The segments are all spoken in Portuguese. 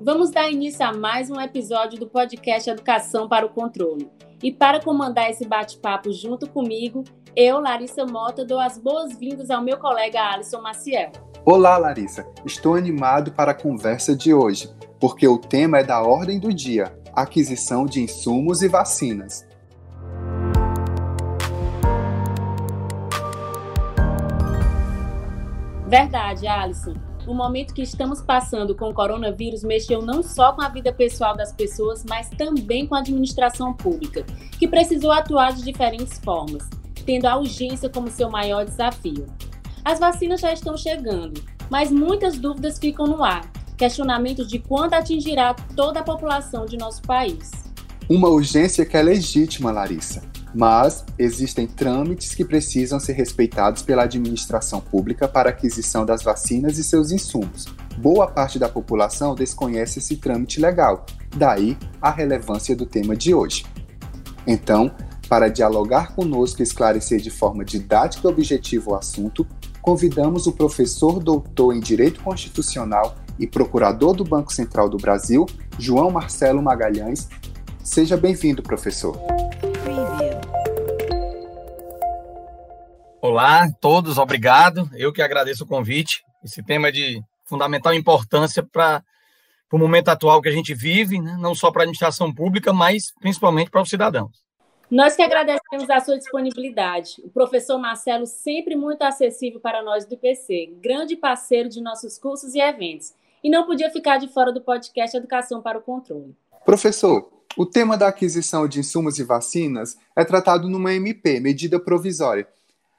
Vamos dar início a mais um episódio do podcast Educação para o Controle. E para comandar esse bate-papo junto comigo, eu, Larissa Mota, dou as boas-vindas ao meu colega Alisson Maciel. Olá, Larissa. Estou animado para a conversa de hoje, porque o tema é da ordem do dia: aquisição de insumos e vacinas. Verdade, Alisson. O momento que estamos passando com o coronavírus mexeu não só com a vida pessoal das pessoas, mas também com a administração pública, que precisou atuar de diferentes formas, tendo a urgência como seu maior desafio. As vacinas já estão chegando, mas muitas dúvidas ficam no ar. Questionamentos de quando atingirá toda a população de nosso país. Uma urgência que é legítima, Larissa mas existem trâmites que precisam ser respeitados pela administração pública para aquisição das vacinas e seus insumos. Boa parte da população desconhece esse trâmite legal, daí a relevância do tema de hoje. Então, para dialogar conosco e esclarecer de forma didática e objetiva o assunto, convidamos o professor doutor em Direito Constitucional e procurador do Banco Central do Brasil, João Marcelo Magalhães. Seja bem-vindo, professor. Olá a todos, obrigado. Eu que agradeço o convite. Esse tema é de fundamental importância para o momento atual que a gente vive, né? não só para a administração pública, mas principalmente para os cidadãos. Nós que agradecemos a sua disponibilidade. O professor Marcelo, sempre muito acessível para nós do IPC, grande parceiro de nossos cursos e eventos. E não podia ficar de fora do podcast Educação para o Controle. Professor, o tema da aquisição de insumos e vacinas é tratado numa MP, medida provisória,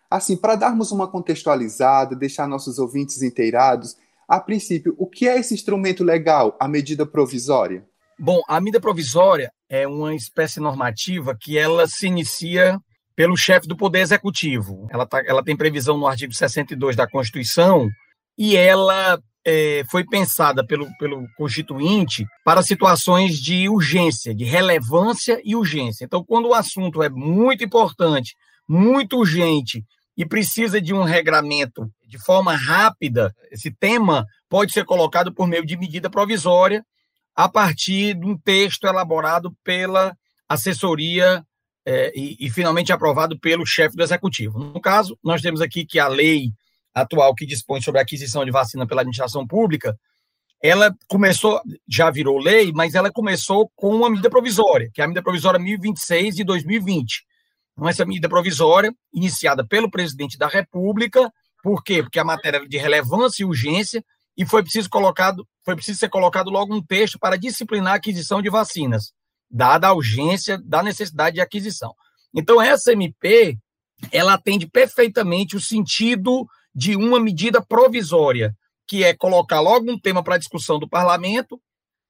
Assim, para darmos uma contextualizada, deixar nossos ouvintes inteirados, a princípio, o que é esse instrumento legal, a medida provisória? Bom, a medida provisória é uma espécie normativa que ela se inicia pelo chefe do Poder Executivo. Ela, tá, ela tem previsão no artigo 62 da Constituição e ela é, foi pensada pelo, pelo Constituinte para situações de urgência, de relevância e urgência. Então, quando o assunto é muito importante, muito urgente e precisa de um regramento de forma rápida, esse tema pode ser colocado por meio de medida provisória a partir de um texto elaborado pela assessoria é, e, e, finalmente aprovado pelo chefe do executivo. No caso, nós temos aqui que a lei atual que dispõe sobre a aquisição de vacina pela administração pública, ela começou, já virou lei, mas ela começou com uma medida provisória, que é a medida provisória 1026 de 2020 essa medida provisória, iniciada pelo presidente da República, por quê? Porque a matéria era de relevância e urgência, e foi preciso, colocado, foi preciso ser colocado logo um texto para disciplinar a aquisição de vacinas, dada a urgência da necessidade de aquisição. Então, essa MP, ela atende perfeitamente o sentido de uma medida provisória, que é colocar logo um tema para discussão do parlamento,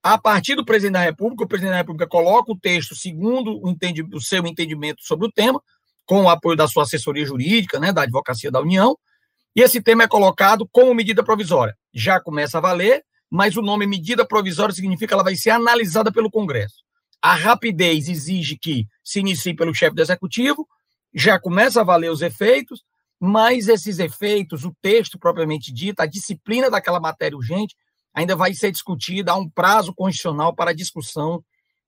a partir do presidente da República, o presidente da República coloca o texto segundo o, entendi, o seu entendimento sobre o tema, com o apoio da sua assessoria jurídica, né, da Advocacia da União, e esse tema é colocado como medida provisória. Já começa a valer, mas o nome medida provisória significa que ela vai ser analisada pelo Congresso. A rapidez exige que se inicie pelo chefe do executivo, já começa a valer os efeitos, mas esses efeitos, o texto propriamente dito, a disciplina daquela matéria urgente, ainda vai ser discutida, há um prazo constitucional para a discussão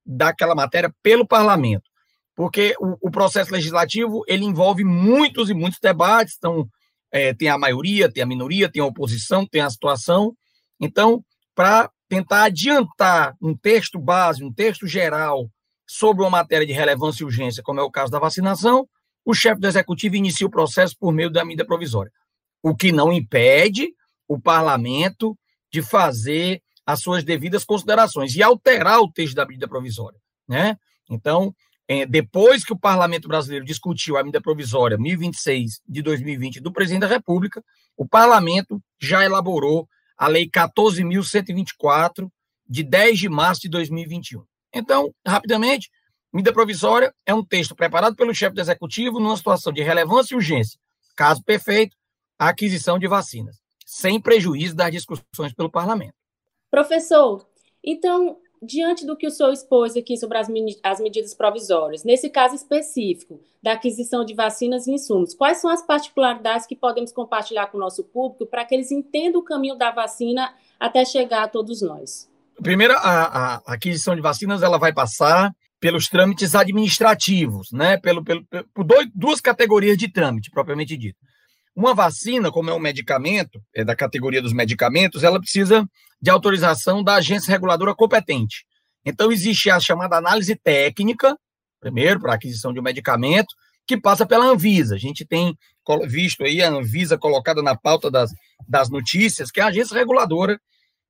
daquela matéria pelo parlamento, porque o, o processo legislativo ele envolve muitos e muitos debates, então é, tem a maioria, tem a minoria, tem a oposição, tem a situação, então para tentar adiantar um texto base, um texto geral sobre uma matéria de relevância e urgência, como é o caso da vacinação, o chefe do executivo inicia o processo por meio da medida provisória, o que não impede o parlamento de fazer as suas devidas considerações e alterar o texto da medida provisória, né? Então, é, depois que o Parlamento Brasileiro discutiu a medida provisória 1026 de 2020 do Presidente da República, o Parlamento já elaborou a Lei 14.124 de 10 de março de 2021. Então, rapidamente, medida provisória é um texto preparado pelo chefe do Executivo numa situação de relevância e urgência, caso perfeito, a aquisição de vacinas sem prejuízo das discussões pelo parlamento. Professor, então, diante do que o senhor expôs aqui sobre as, as medidas provisórias, nesse caso específico da aquisição de vacinas e insumos, quais são as particularidades que podemos compartilhar com o nosso público para que eles entendam o caminho da vacina até chegar a todos nós? primeiro, a, a aquisição de vacinas ela vai passar pelos trâmites administrativos, né? Pelo, pelo, por dois, duas categorias de trâmite, propriamente dito. Uma vacina, como é um medicamento, é da categoria dos medicamentos, ela precisa de autorização da agência reguladora competente. Então, existe a chamada análise técnica, primeiro, para aquisição de um medicamento, que passa pela Anvisa. A gente tem visto aí a Anvisa colocada na pauta das, das notícias, que é a agência reguladora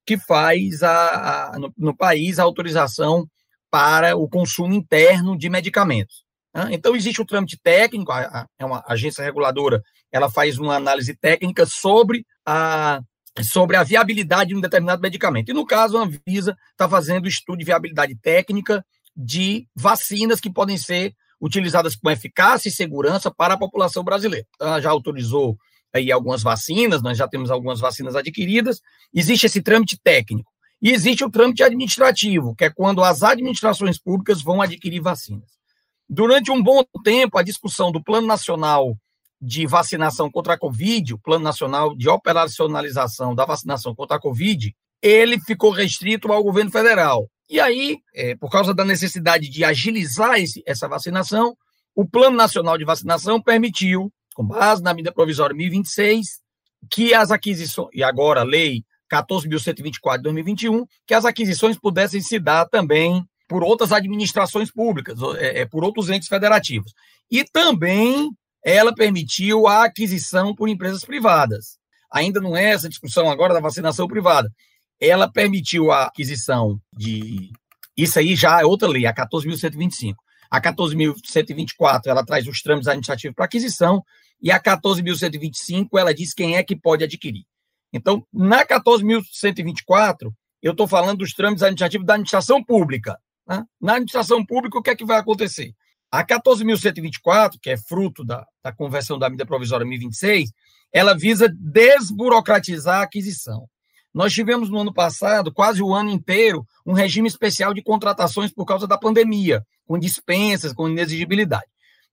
que faz a, a no, no, país a autorização para o consumo interno de medicamentos. Né? Então, existe o trâmite técnico, é uma agência reguladora, ela faz uma análise técnica sobre a, sobre a viabilidade de um determinado medicamento. E, no caso, a Anvisa está fazendo estudo de viabilidade técnica de vacinas que podem ser utilizadas com eficácia e segurança para a população brasileira. Então, ela já autorizou aí algumas vacinas, nós já temos algumas vacinas adquiridas. Existe esse trâmite técnico. E existe o trâmite administrativo, que é quando as administrações públicas vão adquirir vacinas. Durante um bom tempo, a discussão do Plano Nacional de Vacinação contra a Covid, o Plano Nacional de Operacionalização da Vacinação contra a Covid, ele ficou restrito ao governo federal. E aí, é, por causa da necessidade de agilizar esse, essa vacinação, o Plano Nacional de Vacinação permitiu, com base na medida provisória 1026, que as aquisições, e agora a lei 14.124 de 2021, que as aquisições pudessem se dar também por outras administrações públicas, é, é, por outros entes federativos. E também ela permitiu a aquisição por empresas privadas. Ainda não é essa discussão agora da vacinação privada, ela permitiu a aquisição de. Isso aí já é outra lei, a 14.125. A 14.124 ela traz os trâmites administrativos para aquisição, e a 14.125 ela diz quem é que pode adquirir. Então, na 14.124, eu estou falando dos trâmites administrativos da administração pública. Né? Na administração pública, o que é que vai acontecer? A 14.124, que é fruto da, da conversão da medida provisória 1026, ela visa desburocratizar a aquisição. Nós tivemos no ano passado, quase o ano inteiro, um regime especial de contratações por causa da pandemia, com dispensas, com inexigibilidade.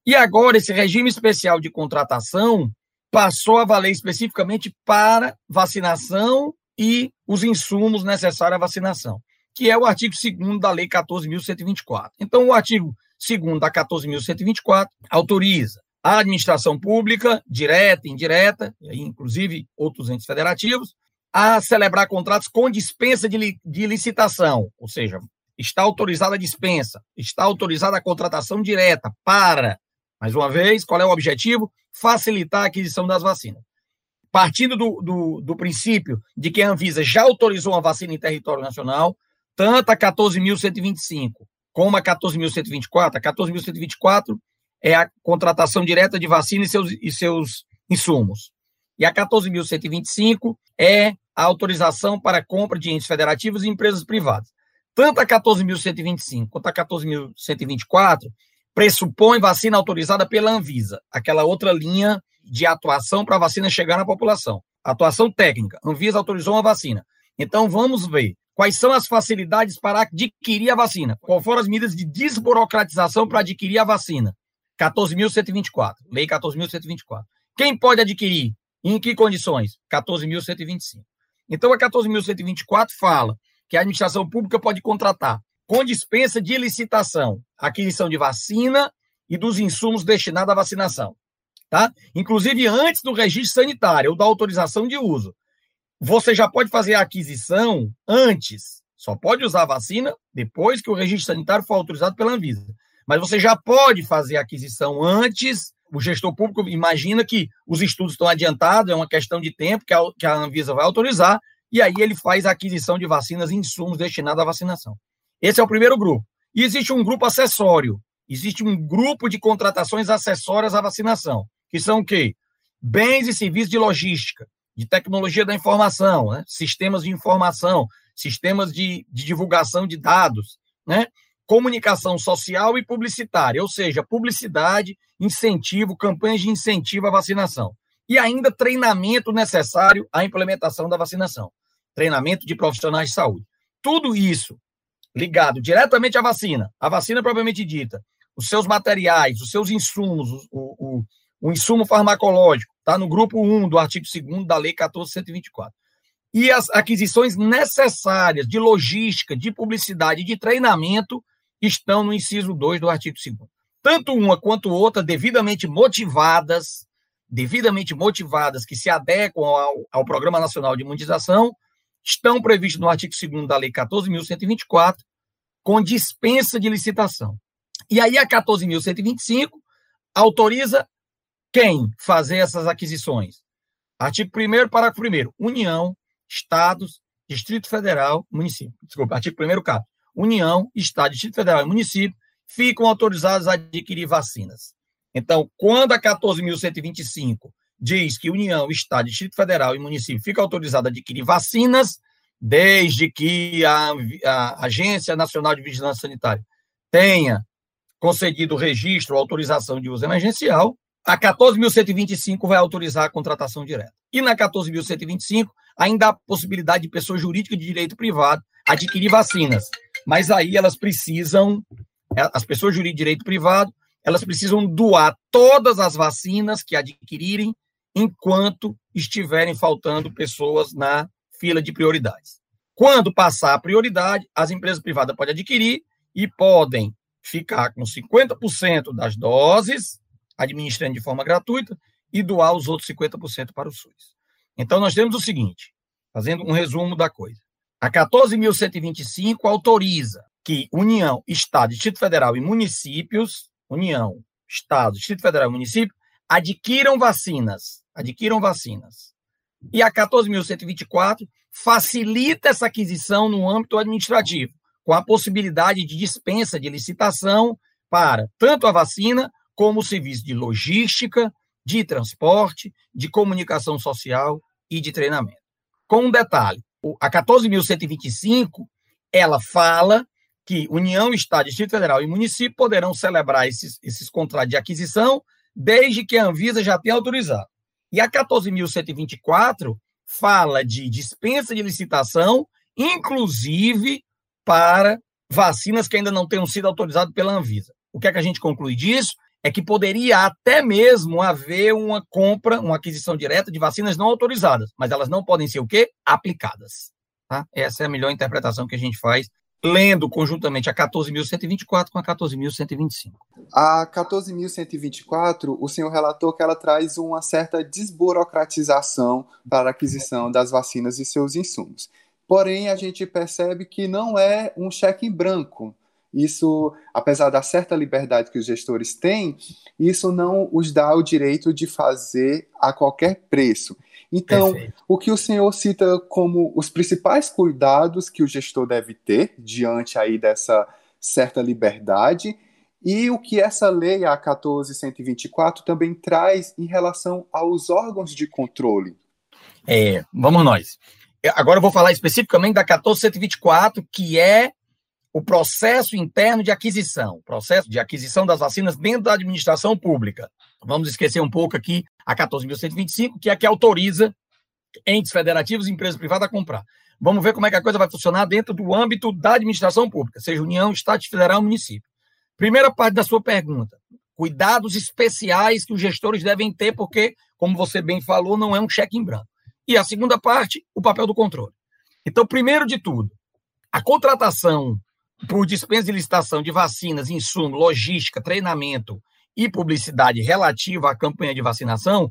E agora, esse regime especial de contratação passou a valer especificamente para vacinação e os insumos necessários à vacinação, que é o artigo 2 da Lei 14.124. Então, o artigo 2 da 14.124 autoriza a administração pública, direta e indireta, inclusive outros entes federativos, a celebrar contratos com dispensa de, de licitação, ou seja, está autorizada a dispensa, está autorizada a contratação direta para, mais uma vez, qual é o objetivo? Facilitar a aquisição das vacinas. Partindo do, do, do princípio de que a Anvisa já autorizou uma vacina em território nacional, tanto a 14.125 como a 14.124, a 14.124 é a contratação direta de vacina e seus, e seus insumos. E a 14.125 é a autorização para compra de entes federativos e empresas privadas. Tanto a 14.125 quanto a 14.124 pressupõe vacina autorizada pela Anvisa, aquela outra linha de atuação para a vacina chegar na população. Atuação técnica. Anvisa autorizou uma vacina. Então vamos ver quais são as facilidades para adquirir a vacina. Qual foram as medidas de desburocratização para adquirir a vacina? 14.124, Lei 14.124. Quem pode adquirir? Em que condições? 14.125. Então, a 14.124 fala que a administração pública pode contratar com dispensa de licitação aquisição de vacina e dos insumos destinados à vacinação. Tá? Inclusive antes do registro sanitário ou da autorização de uso. Você já pode fazer a aquisição antes. Só pode usar a vacina depois que o registro sanitário for autorizado pela Anvisa. Mas você já pode fazer a aquisição antes o gestor público imagina que os estudos estão adiantados, é uma questão de tempo que a, que a Anvisa vai autorizar, e aí ele faz a aquisição de vacinas e insumos destinados à vacinação. Esse é o primeiro grupo. E existe um grupo acessório, existe um grupo de contratações acessórias à vacinação, que são o quê? Bens e serviços de logística, de tecnologia da informação, né? sistemas de informação, sistemas de, de divulgação de dados, né? comunicação social e publicitária, ou seja, publicidade, incentivo, campanhas de incentivo à vacinação. E ainda treinamento necessário à implementação da vacinação. Treinamento de profissionais de saúde. Tudo isso ligado diretamente à vacina, a vacina propriamente dita, os seus materiais, os seus insumos, o, o, o insumo farmacológico, está no grupo 1 do artigo 2 da Lei 14.124. e as aquisições necessárias de logística, de publicidade e de treinamento estão no inciso 2 do artigo 2 Tanto uma quanto outra devidamente motivadas, devidamente motivadas, que se adequam ao, ao Programa Nacional de Imunização, estão previstos no artigo 2 da Lei 14.124, com dispensa de licitação. E aí a 14.125 autoriza quem fazer essas aquisições? Artigo 1 parágrafo 1 União, Estados, Distrito Federal, município. Desculpa, artigo 1 caso. União, Estado, Distrito Federal e município ficam autorizados a adquirir vacinas. Então, quando a 14.125 diz que União, Estado, Distrito Federal e município ficam autorizados a adquirir vacinas, desde que a, a Agência Nacional de Vigilância Sanitária tenha concedido registro ou autorização de uso emergencial, a 14.125 vai autorizar a contratação direta. E na 14.125 ainda há possibilidade de pessoa jurídica de direito privado adquirir vacinas. Mas aí elas precisam, é, as pessoas jurídicas de direito privado, elas precisam doar todas as vacinas que adquirirem enquanto estiverem faltando pessoas na fila de prioridades. Quando passar a prioridade, as empresas privadas podem adquirir e podem ficar com 50% das doses administrando de forma gratuita e doar os outros 50% para o SUS. Então, nós temos o seguinte, fazendo um resumo da coisa. A 14.125 autoriza que União, Estado, Distrito Federal e municípios, União, Estado, Distrito Federal e município, adquiram vacinas, adquiram vacinas. E a 14.124 facilita essa aquisição no âmbito administrativo, com a possibilidade de dispensa de licitação para tanto a vacina como serviço de logística, de transporte, de comunicação social e de treinamento. Com um detalhe, a 14.125, ela fala que União, Estado, Distrito Federal e município poderão celebrar esses, esses contratos de aquisição desde que a Anvisa já tenha autorizado. E a 14.124 fala de dispensa de licitação, inclusive para vacinas que ainda não tenham sido autorizadas pela Anvisa. O que é que a gente conclui disso? É que poderia até mesmo haver uma compra, uma aquisição direta de vacinas não autorizadas, mas elas não podem ser o quê? Aplicadas. Tá? Essa é a melhor interpretação que a gente faz lendo conjuntamente a 14.124 com a 14.125. A 14.124, o senhor relatou que ela traz uma certa desburocratização para a aquisição das vacinas e seus insumos. Porém, a gente percebe que não é um cheque em branco isso, apesar da certa liberdade que os gestores têm, isso não os dá o direito de fazer a qualquer preço. Então, Perfeito. o que o senhor cita como os principais cuidados que o gestor deve ter diante aí dessa certa liberdade e o que essa lei, a 14124, também traz em relação aos órgãos de controle. É, vamos nós. Agora eu vou falar especificamente da 14124, que é o processo interno de aquisição, processo de aquisição das vacinas dentro da administração pública. Vamos esquecer um pouco aqui a 14.125, que é a que autoriza entes federativos e empresas privadas a comprar. Vamos ver como é que a coisa vai funcionar dentro do âmbito da administração pública, seja União, Estado Federal, município. Primeira parte da sua pergunta, cuidados especiais que os gestores devem ter, porque, como você bem falou, não é um cheque em branco. E a segunda parte, o papel do controle. Então, primeiro de tudo, a contratação por dispensa de licitação de vacinas, insumo, logística, treinamento e publicidade relativa à campanha de vacinação,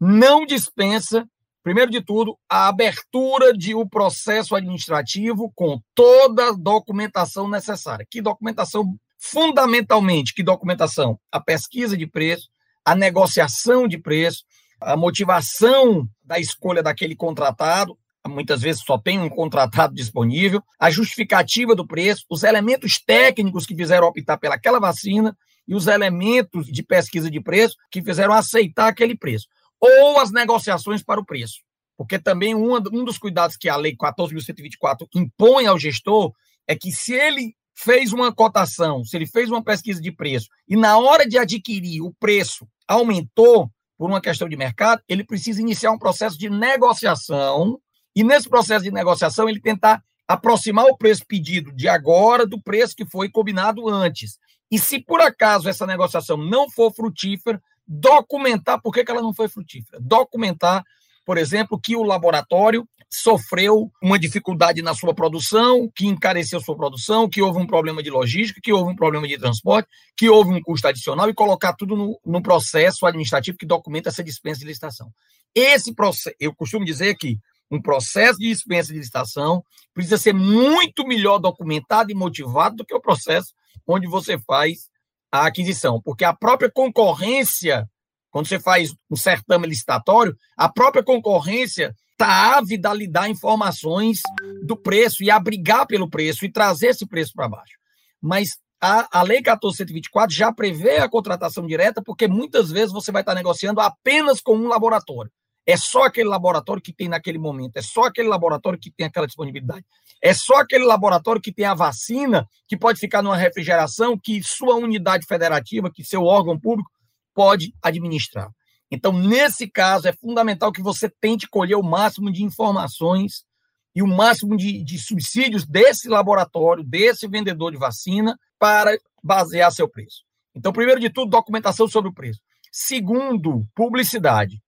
não dispensa, primeiro de tudo, a abertura de um processo administrativo com toda a documentação necessária. Que documentação, fundamentalmente, que documentação? A pesquisa de preço, a negociação de preço, a motivação da escolha daquele contratado, muitas vezes só tem um contratado disponível, a justificativa do preço, os elementos técnicos que fizeram optar pelaquela vacina e os elementos de pesquisa de preço que fizeram aceitar aquele preço, ou as negociações para o preço. Porque também um, um dos cuidados que a Lei 14.124 impõe ao gestor é que se ele fez uma cotação, se ele fez uma pesquisa de preço e na hora de adquirir o preço aumentou por uma questão de mercado, ele precisa iniciar um processo de negociação e nesse processo de negociação, ele tentar aproximar o preço pedido de agora do preço que foi combinado antes. E se por acaso essa negociação não for frutífera, documentar por que, ela não foi frutífera. Documentar, por exemplo, que o laboratório sofreu uma dificuldade na sua produção, que encareceu sua produção, que houve um problema de logística, que houve um problema de transporte, que houve um custo adicional e colocar tudo no, no processo administrativo que documenta essa dispensa de licitação. Esse processo, eu costumo dizer que um processo de dispensa de licitação precisa ser muito melhor documentado e motivado do que o processo onde você faz a aquisição, porque a própria concorrência, quando você faz um certame licitatório, a própria concorrência está ávida a lhe dar informações do preço e a brigar pelo preço e trazer esse preço para baixo. Mas a, a Lei 1424 já prevê a contratação direta, porque muitas vezes você vai estar negociando apenas com um laboratório. É só aquele laboratório que tem naquele momento, é só aquele laboratório que tem aquela disponibilidade, é só aquele laboratório que tem a vacina, que pode ficar numa refrigeração, que sua unidade federativa, que seu órgão público pode administrar. Então, nesse caso, é fundamental que você tente colher o máximo de informações e o máximo de, de subsídios desse laboratório, desse vendedor de vacina, para basear seu preço. Então, primeiro de tudo, documentação sobre o preço. Segundo, publicidade.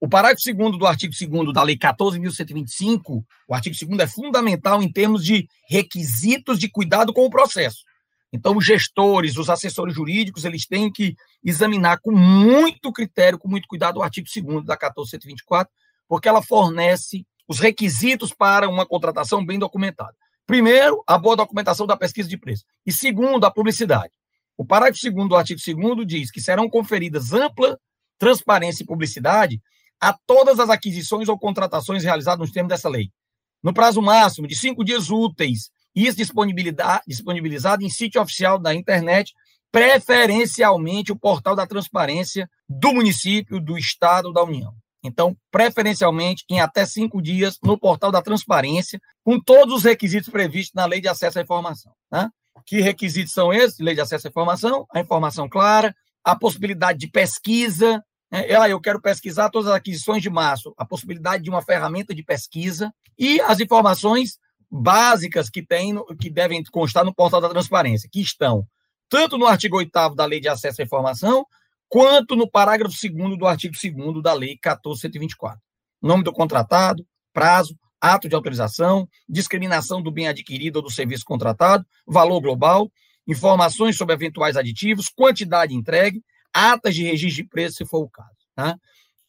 O parágrafo 2 do artigo 2 da Lei 14.125, o artigo 2 é fundamental em termos de requisitos de cuidado com o processo. Então, os gestores, os assessores jurídicos, eles têm que examinar com muito critério, com muito cuidado, o artigo 2 da 1424, porque ela fornece os requisitos para uma contratação bem documentada. Primeiro, a boa documentação da pesquisa de preço. E segundo, a publicidade. O parágrafo 2 do artigo 2 diz que serão conferidas ampla transparência e publicidade a todas as aquisições ou contratações realizadas nos termos dessa lei, no prazo máximo de cinco dias úteis, isso disponibilizado em sítio oficial da internet, preferencialmente o portal da transparência do município, do estado, da União. Então, preferencialmente, em até cinco dias, no portal da transparência, com todos os requisitos previstos na Lei de Acesso à Informação. Né? Que requisitos são esses? Lei de Acesso à Informação, a informação clara, a possibilidade de pesquisa, é, ah, eu quero pesquisar todas as aquisições de março, a possibilidade de uma ferramenta de pesquisa e as informações básicas que tem, que devem constar no portal da transparência, que estão tanto no artigo 8 da Lei de Acesso à Informação, quanto no parágrafo 2 do artigo 2 da Lei 14124. Nome do contratado, prazo, ato de autorização, discriminação do bem adquirido ou do serviço contratado, valor global, informações sobre eventuais aditivos, quantidade entregue, atas de registro de preço, se for o caso. Tá?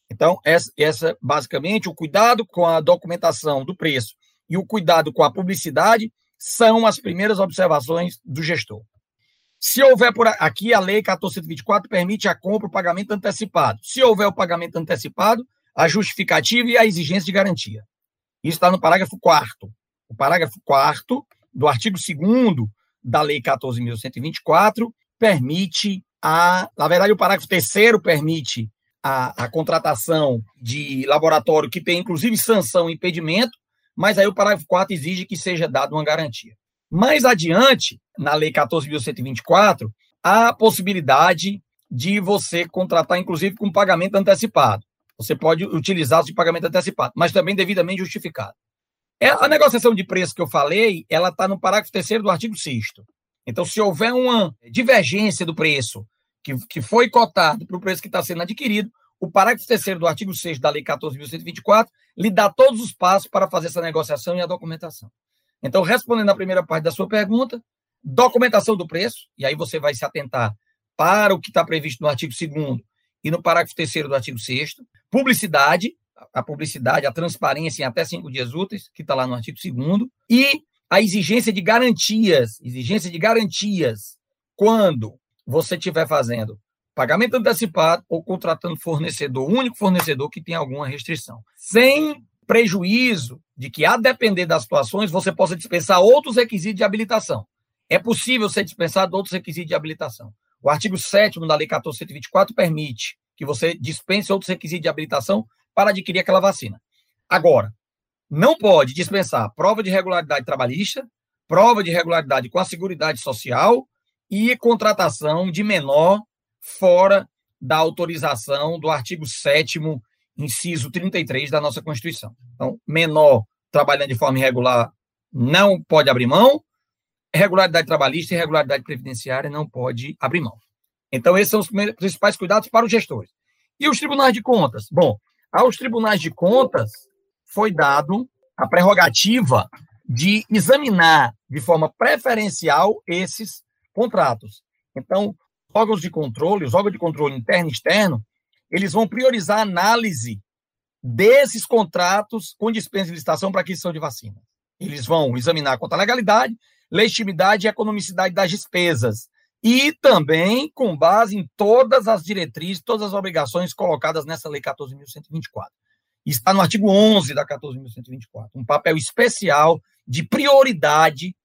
Então, essa, essa basicamente o cuidado com a documentação do preço e o cuidado com a publicidade são as primeiras observações do gestor. Se houver por aqui, a lei 1424 permite a compra, o pagamento antecipado. Se houver o pagamento antecipado, a justificativa e a exigência de garantia. Isso está no parágrafo 4 O parágrafo 4 do artigo 2 da lei 14.124 permite a. Na verdade, o parágrafo 3 permite a, a contratação de laboratório que tem, inclusive, sanção e impedimento, mas aí o parágrafo 4 exige que seja dada uma garantia. Mais adiante, na Lei 14.124, há a possibilidade de você contratar, inclusive, com pagamento antecipado. Você pode utilizar o pagamento antecipado, mas também devidamente justificado. É, a negociação de preço que eu falei, ela está no parágrafo 3 do artigo 6 Então, se houver uma divergência do preço que, que foi cotado para o preço que está sendo adquirido, o parágrafo 3 do artigo 6 da Lei 14.124 lhe dá todos os passos para fazer essa negociação e a documentação. Então, respondendo à primeira parte da sua pergunta, documentação do preço, e aí você vai se atentar para o que está previsto no artigo 2 e no parágrafo 3 do artigo 6 publicidade, a publicidade, a transparência em até cinco dias úteis, que está lá no artigo 2 e a exigência de garantias, exigência de garantias quando você estiver fazendo pagamento antecipado ou contratando fornecedor, único fornecedor que tem alguma restrição, sem prejuízo de que, a depender das situações, você possa dispensar outros requisitos de habilitação. É possível ser dispensado outros requisitos de habilitação. O artigo 7 da Lei 1424 permite que você dispense outros requisitos de habilitação para adquirir aquela vacina. Agora, não pode dispensar prova de regularidade trabalhista, prova de regularidade com a Seguridade Social e contratação de menor fora da autorização do artigo 7 inciso 33 da nossa Constituição. Então, menor trabalhando de forma irregular não pode abrir mão, regularidade trabalhista e regularidade previdenciária não pode abrir mão. Então, esses são os principais cuidados para os gestores. E os tribunais de contas? Bom, aos tribunais de contas foi dado a prerrogativa de examinar de forma preferencial esses contratos. Então, órgãos de controle, os órgãos de controle interno e externo, eles vão priorizar a análise desses contratos com dispensa de licitação para aquisição de vacina. Eles vão examinar quanto à legalidade, legitimidade e economicidade das despesas. E também com base em todas as diretrizes, todas as obrigações colocadas nessa Lei 14.124. Está no artigo 11 da 14.124, um papel especial de prioridade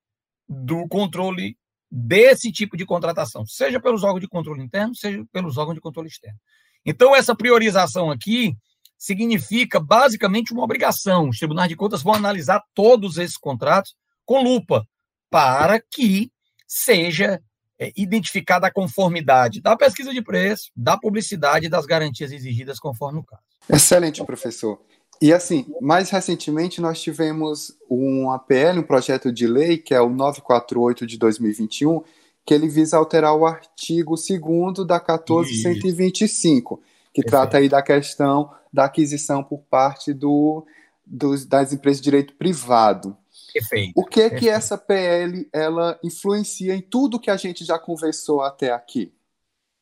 do controle desse tipo de contratação, seja pelos órgãos de controle interno, seja pelos órgãos de controle externo. Então, essa priorização aqui significa basicamente uma obrigação. Os tribunais de contas vão analisar todos esses contratos com lupa, para que seja é, identificada a conformidade da pesquisa de preço, da publicidade e das garantias exigidas conforme o caso. Excelente, professor. E assim, mais recentemente nós tivemos um APL, um projeto de lei, que é o 948 de 2021, que ele visa alterar o artigo 2 da 14125, que Perfeito. trata aí da questão da aquisição por parte do, dos, das empresas de direito privado. Perfeito. O que é que essa PL ela influencia em tudo que a gente já conversou até aqui?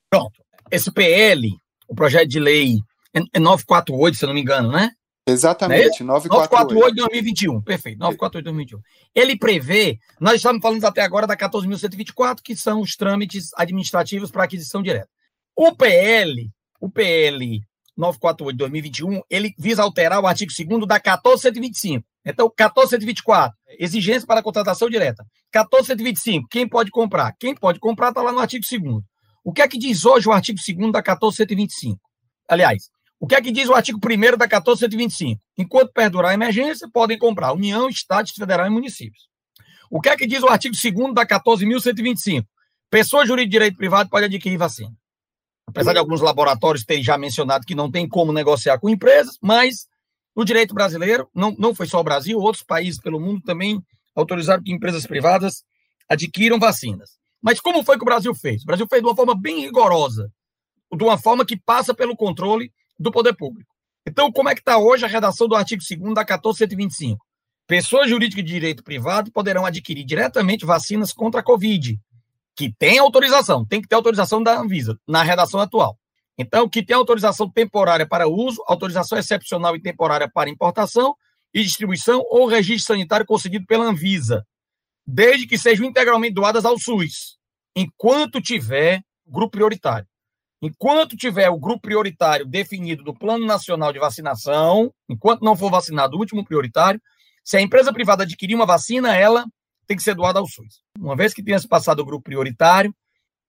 Pronto. Esse PL, o projeto de lei é 948, se eu não me engano, né? Exatamente, é 948 de 2021, perfeito, 948 de 2021. Ele prevê, nós estamos falando até agora da 14.124, que são os trâmites administrativos para aquisição direta. O PL, o PL 948 de 2021, ele visa alterar o artigo 2 da 14125. Então, 14124, exigência para contratação direta. 14125, quem pode comprar? Quem pode comprar está lá no artigo 2 O que é que diz hoje o artigo 2 da 14125? Aliás, o que é que diz o artigo 1 da 14125? Enquanto perdurar a emergência, podem comprar União, Estados Federal e municípios. O que é que diz o artigo 2 da 14.125? Pessoa jurídica de direito privado pode adquirir vacina. Apesar de alguns laboratórios terem já mencionado que não tem como negociar com empresas, mas o direito brasileiro, não, não foi só o Brasil, outros países pelo mundo também autorizaram que empresas privadas adquiram vacinas. Mas como foi que o Brasil fez? O Brasil fez de uma forma bem rigorosa, de uma forma que passa pelo controle do poder público. Então, como é que está hoje a redação do artigo 2 da 1425? Pessoas jurídicas de direito privado poderão adquirir diretamente vacinas contra a Covid, que tem autorização, tem que ter autorização da Anvisa, na redação atual. Então, que tem autorização temporária para uso, autorização excepcional e temporária para importação e distribuição ou registro sanitário concedido pela Anvisa, desde que sejam integralmente doadas ao SUS, enquanto tiver grupo prioritário. Enquanto tiver o grupo prioritário definido do Plano Nacional de Vacinação, enquanto não for vacinado o último prioritário, se a empresa privada adquirir uma vacina, ela tem que ser doada ao SUS. Uma vez que tenha se passado o grupo prioritário,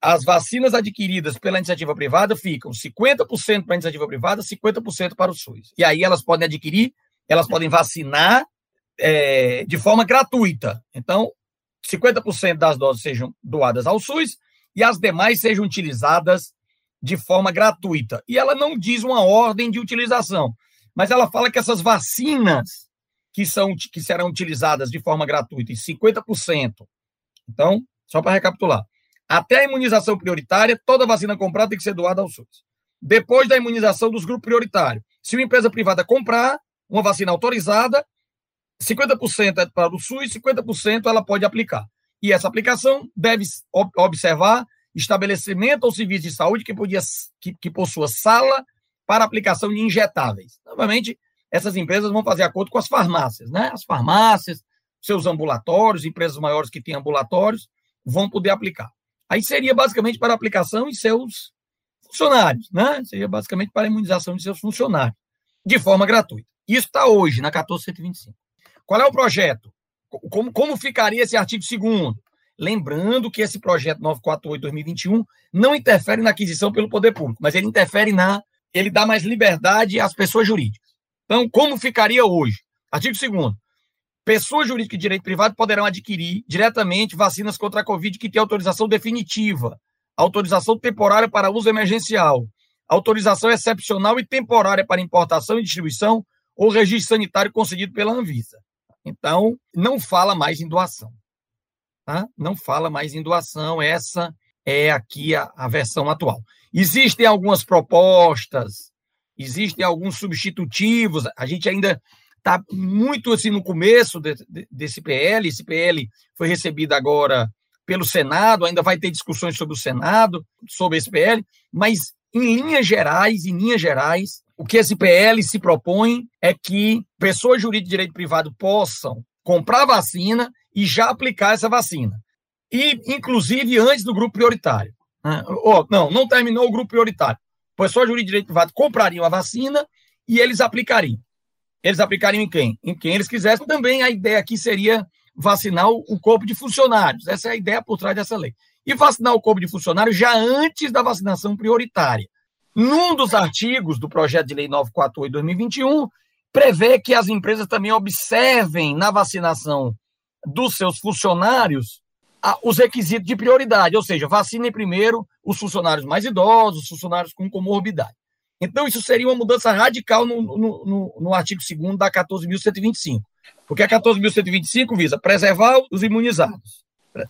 as vacinas adquiridas pela iniciativa privada ficam 50% para a iniciativa privada, 50% para o SUS. E aí elas podem adquirir, elas podem vacinar é, de forma gratuita. Então, 50% das doses sejam doadas ao SUS e as demais sejam utilizadas de forma gratuita. E ela não diz uma ordem de utilização, mas ela fala que essas vacinas que, são, que serão utilizadas de forma gratuita, em 50%. Então, só para recapitular. Até a imunização prioritária, toda vacina comprada tem que ser doada ao SUS. Depois da imunização dos grupos prioritários, se uma empresa privada comprar uma vacina autorizada, 50% é para o SUS, 50% ela pode aplicar. E essa aplicação deve observar estabelecimento ou serviço de saúde que, podia, que, que possua sala para aplicação de injetáveis. Novamente, essas empresas vão fazer acordo com as farmácias, né? As farmácias, seus ambulatórios, empresas maiores que têm ambulatórios, vão poder aplicar. Aí seria basicamente para aplicação em seus funcionários, né? Seria basicamente para a imunização de seus funcionários, de forma gratuita. Isso está hoje, na 14125. Qual é o projeto? Como, como ficaria esse artigo 2 Lembrando que esse projeto 948-2021 não interfere na aquisição pelo poder público, mas ele interfere na. Ele dá mais liberdade às pessoas jurídicas. Então, como ficaria hoje? Artigo 2. Pessoas jurídicas de direito privado poderão adquirir diretamente vacinas contra a Covid que têm autorização definitiva, autorização temporária para uso emergencial, autorização excepcional e temporária para importação e distribuição ou registro sanitário concedido pela Anvisa. Então, não fala mais em doação tá? não fala mais em doação, essa é aqui a, a versão atual. Existem algumas propostas, existem alguns substitutivos, a gente ainda está muito assim no começo de, de, desse PL. Esse PL foi recebido agora pelo Senado, ainda vai ter discussões sobre o Senado, sobre esse PL, mas em linhas gerais, em linhas gerais, o que esse PL se propõe é que pessoas jurídicas de direito privado possam comprar vacina e já aplicar essa vacina. E, inclusive, antes do grupo prioritário. Oh, não, não terminou o grupo prioritário. Pessoas jurídicas de direito privado comprariam a vacina e eles aplicariam. Eles aplicariam em quem? Em quem eles quisessem. Também a ideia aqui seria vacinar o corpo de funcionários. Essa é a ideia por trás dessa lei. E vacinar o corpo de funcionários já antes da vacinação prioritária. Num dos artigos do projeto de lei 948-2021, prevê que as empresas também observem na vacinação dos seus funcionários os requisitos de prioridade, ou seja, vacinem primeiro os funcionários mais idosos, os funcionários com comorbidade. Então, isso seria uma mudança radical no, no, no, no artigo 2 da 14.125. Porque a 14.125 visa preservar os imunizados.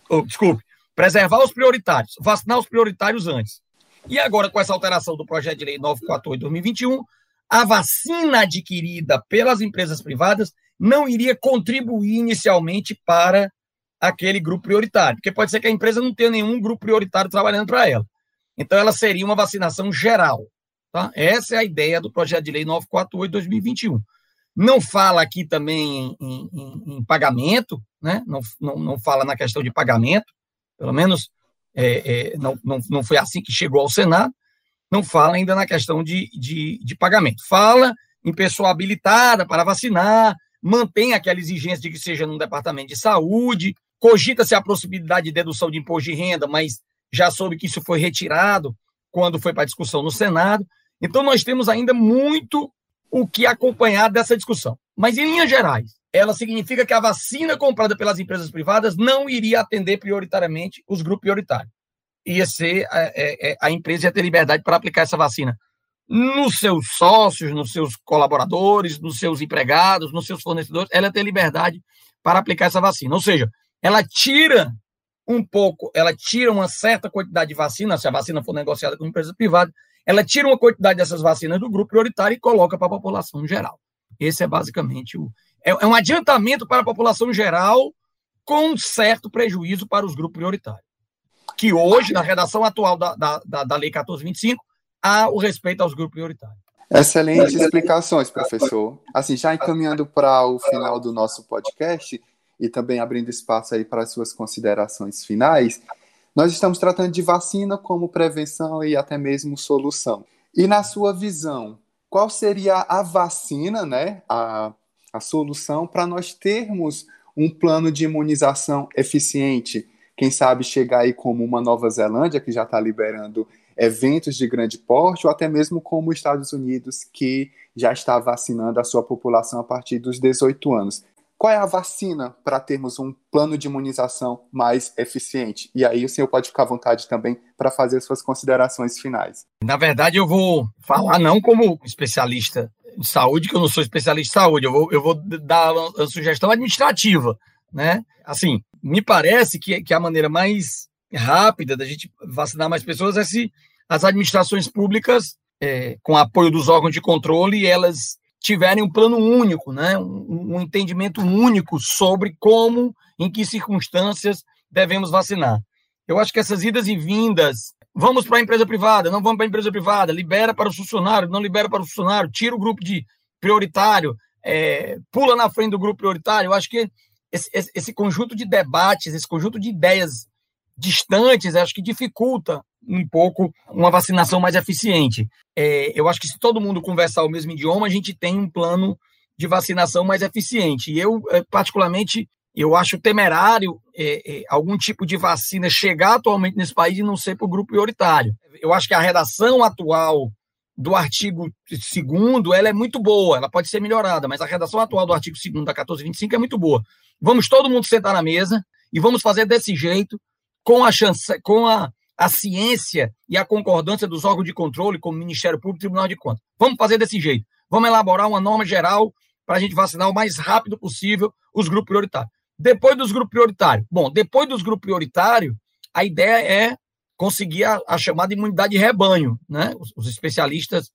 Oh, desculpe, preservar os prioritários, vacinar os prioritários antes. E agora, com essa alteração do projeto de lei 948-2021, a vacina adquirida pelas empresas privadas não iria contribuir inicialmente para aquele grupo prioritário, porque pode ser que a empresa não tenha nenhum grupo prioritário trabalhando para ela. Então, ela seria uma vacinação geral. Tá? Essa é a ideia do projeto de lei 948-2021. Não fala aqui também em, em, em pagamento, né? não, não, não fala na questão de pagamento, pelo menos é, é, não, não, não foi assim que chegou ao Senado, não fala ainda na questão de, de, de pagamento. Fala em pessoa habilitada para vacinar, mantém aquela exigência de que seja num departamento de saúde, cogita-se a possibilidade de dedução de imposto de renda, mas já soube que isso foi retirado quando foi para discussão no Senado. Então, nós temos ainda muito o que acompanhar dessa discussão. Mas, em linhas gerais, ela significa que a vacina comprada pelas empresas privadas não iria atender prioritariamente os grupos prioritários. Ia ser a, é, a, é, a empresa ia ter liberdade para aplicar essa vacina nos seus sócios, nos seus colaboradores, nos seus empregados, nos seus fornecedores, ela ia ter liberdade para aplicar essa vacina. Ou seja, ela tira um pouco, ela tira uma certa quantidade de vacina, se a vacina for negociada com empresa privada, ela tira uma quantidade dessas vacinas do grupo prioritário e coloca para a população geral. Esse é basicamente o. É, é um adiantamento para a população geral com um certo prejuízo para os grupos prioritários. Que hoje, na redação atual da, da, da, da Lei 1425, há o respeito aos grupos prioritários. Excelentes explicações, professor. Assim, já encaminhando para o final do nosso podcast e também abrindo espaço aí para as suas considerações finais, nós estamos tratando de vacina como prevenção e até mesmo solução. E na sua visão, qual seria a vacina, né, a, a solução para nós termos um plano de imunização eficiente? Quem sabe chegar aí como uma Nova Zelândia, que já está liberando eventos de grande porte, ou até mesmo como os Estados Unidos, que já está vacinando a sua população a partir dos 18 anos. Qual é a vacina para termos um plano de imunização mais eficiente? E aí o senhor pode ficar à vontade também para fazer suas considerações finais. Na verdade, eu vou falar não como especialista em saúde, que eu não sou especialista em saúde, eu vou, eu vou dar uma sugestão administrativa. Né? Assim, me parece que, que a maneira mais rápida da gente vacinar mais pessoas é se as administrações públicas, é, com apoio dos órgãos de controle, elas tiverem um plano único, né? Um, um, entendimento único sobre como, em que circunstâncias devemos vacinar. Eu acho que essas idas e vindas, vamos para a empresa privada, não vamos para a empresa privada, libera para o funcionário, não libera para o funcionário, tira o grupo de prioritário, é, pula na frente do grupo prioritário. Eu acho que esse, esse, conjunto de debates, esse conjunto de ideias distantes, acho que dificulta um pouco uma vacinação mais eficiente. É, eu acho que se todo mundo conversar o mesmo idioma, a gente tem um plano de vacinação mais eficiente. E eu, é, particularmente, eu acho temerário é, é, algum tipo de vacina chegar atualmente nesse país e não ser para o grupo prioritário. Eu acho que a redação atual do artigo 2 ela é muito boa, ela pode ser melhorada, mas a redação atual do artigo 2 da 1425 é muito boa. Vamos todo mundo sentar na mesa e vamos fazer desse jeito, com a chance, com a a ciência e a concordância dos órgãos de controle, como Ministério Público e Tribunal de Contas. Vamos fazer desse jeito. Vamos elaborar uma norma geral para a gente vacinar o mais rápido possível os grupos prioritários. Depois dos grupos prioritários. Bom, depois dos grupos prioritários, a ideia é conseguir a, a chamada imunidade de rebanho. Né? Os, os especialistas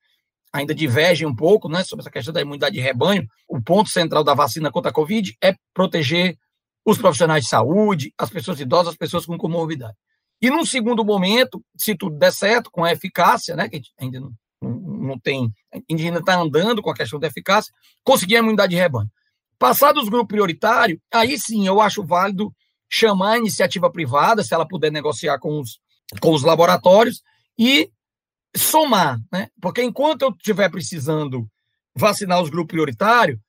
ainda divergem um pouco né, sobre essa questão da imunidade de rebanho. O ponto central da vacina contra a Covid é proteger os profissionais de saúde, as pessoas idosas, as pessoas com comorbidade. E num segundo momento, se tudo der certo, com a eficácia, né, que ainda não, não, tem, ainda está andando com a questão da eficácia, conseguir a imunidade de rebanho. Passados os grupos prioritários, aí sim eu acho válido chamar a iniciativa privada, se ela puder negociar com os, com os laboratórios, e somar, né? Porque enquanto eu estiver precisando vacinar os grupos prioritários,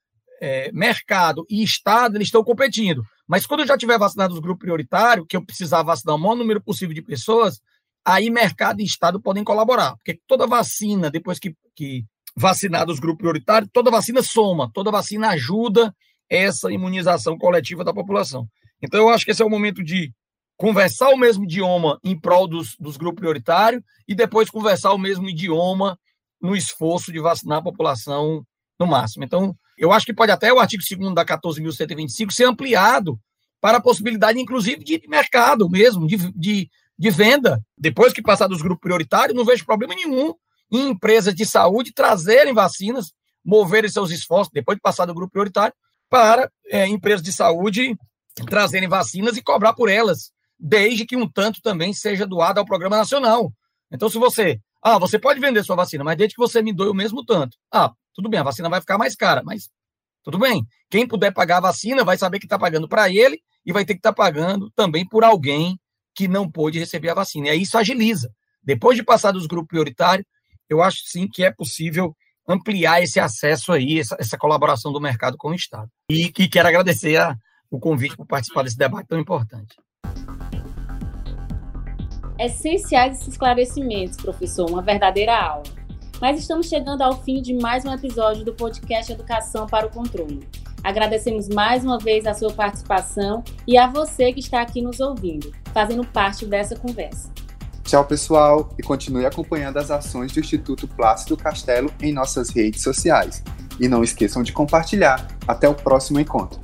é, mercado e Estado eles estão competindo. Mas quando eu já tiver vacinado os grupos prioritários, que eu precisar vacinar o maior número possível de pessoas, aí mercado e Estado podem colaborar. Porque toda vacina, depois que, que vacinado os grupos prioritários, toda vacina soma, toda vacina ajuda essa imunização coletiva da população. Então, eu acho que esse é o momento de conversar o mesmo idioma em prol dos, dos grupos prioritários e depois conversar o mesmo idioma no esforço de vacinar a população no máximo. Então, eu acho que pode até o artigo 2 da 14.125 ser ampliado para a possibilidade, inclusive, de mercado mesmo, de, de, de venda. Depois que passar dos grupos prioritários, não vejo problema nenhum em empresas de saúde trazerem vacinas, moverem seus esforços, depois de passar do grupo prioritário, para é, empresas de saúde trazerem vacinas e cobrar por elas, desde que um tanto também seja doado ao Programa Nacional. Então, se você. Ah, você pode vender sua vacina, mas desde que você me doe o mesmo tanto. Ah, tudo bem, a vacina vai ficar mais cara, mas tudo bem. Quem puder pagar a vacina vai saber que está pagando para ele e vai ter que estar tá pagando também por alguém que não pôde receber a vacina. E aí isso agiliza. Depois de passar dos grupos prioritários, eu acho sim que é possível ampliar esse acesso aí, essa, essa colaboração do mercado com o Estado. E, e quero agradecer a, o convite por participar desse debate tão importante. Essenciais esses esclarecimentos, professor, uma verdadeira aula. Mas estamos chegando ao fim de mais um episódio do podcast Educação para o Controle. Agradecemos mais uma vez a sua participação e a você que está aqui nos ouvindo, fazendo parte dessa conversa. Tchau, pessoal, e continue acompanhando as ações do Instituto Plácido Castelo em nossas redes sociais. E não esqueçam de compartilhar. Até o próximo encontro.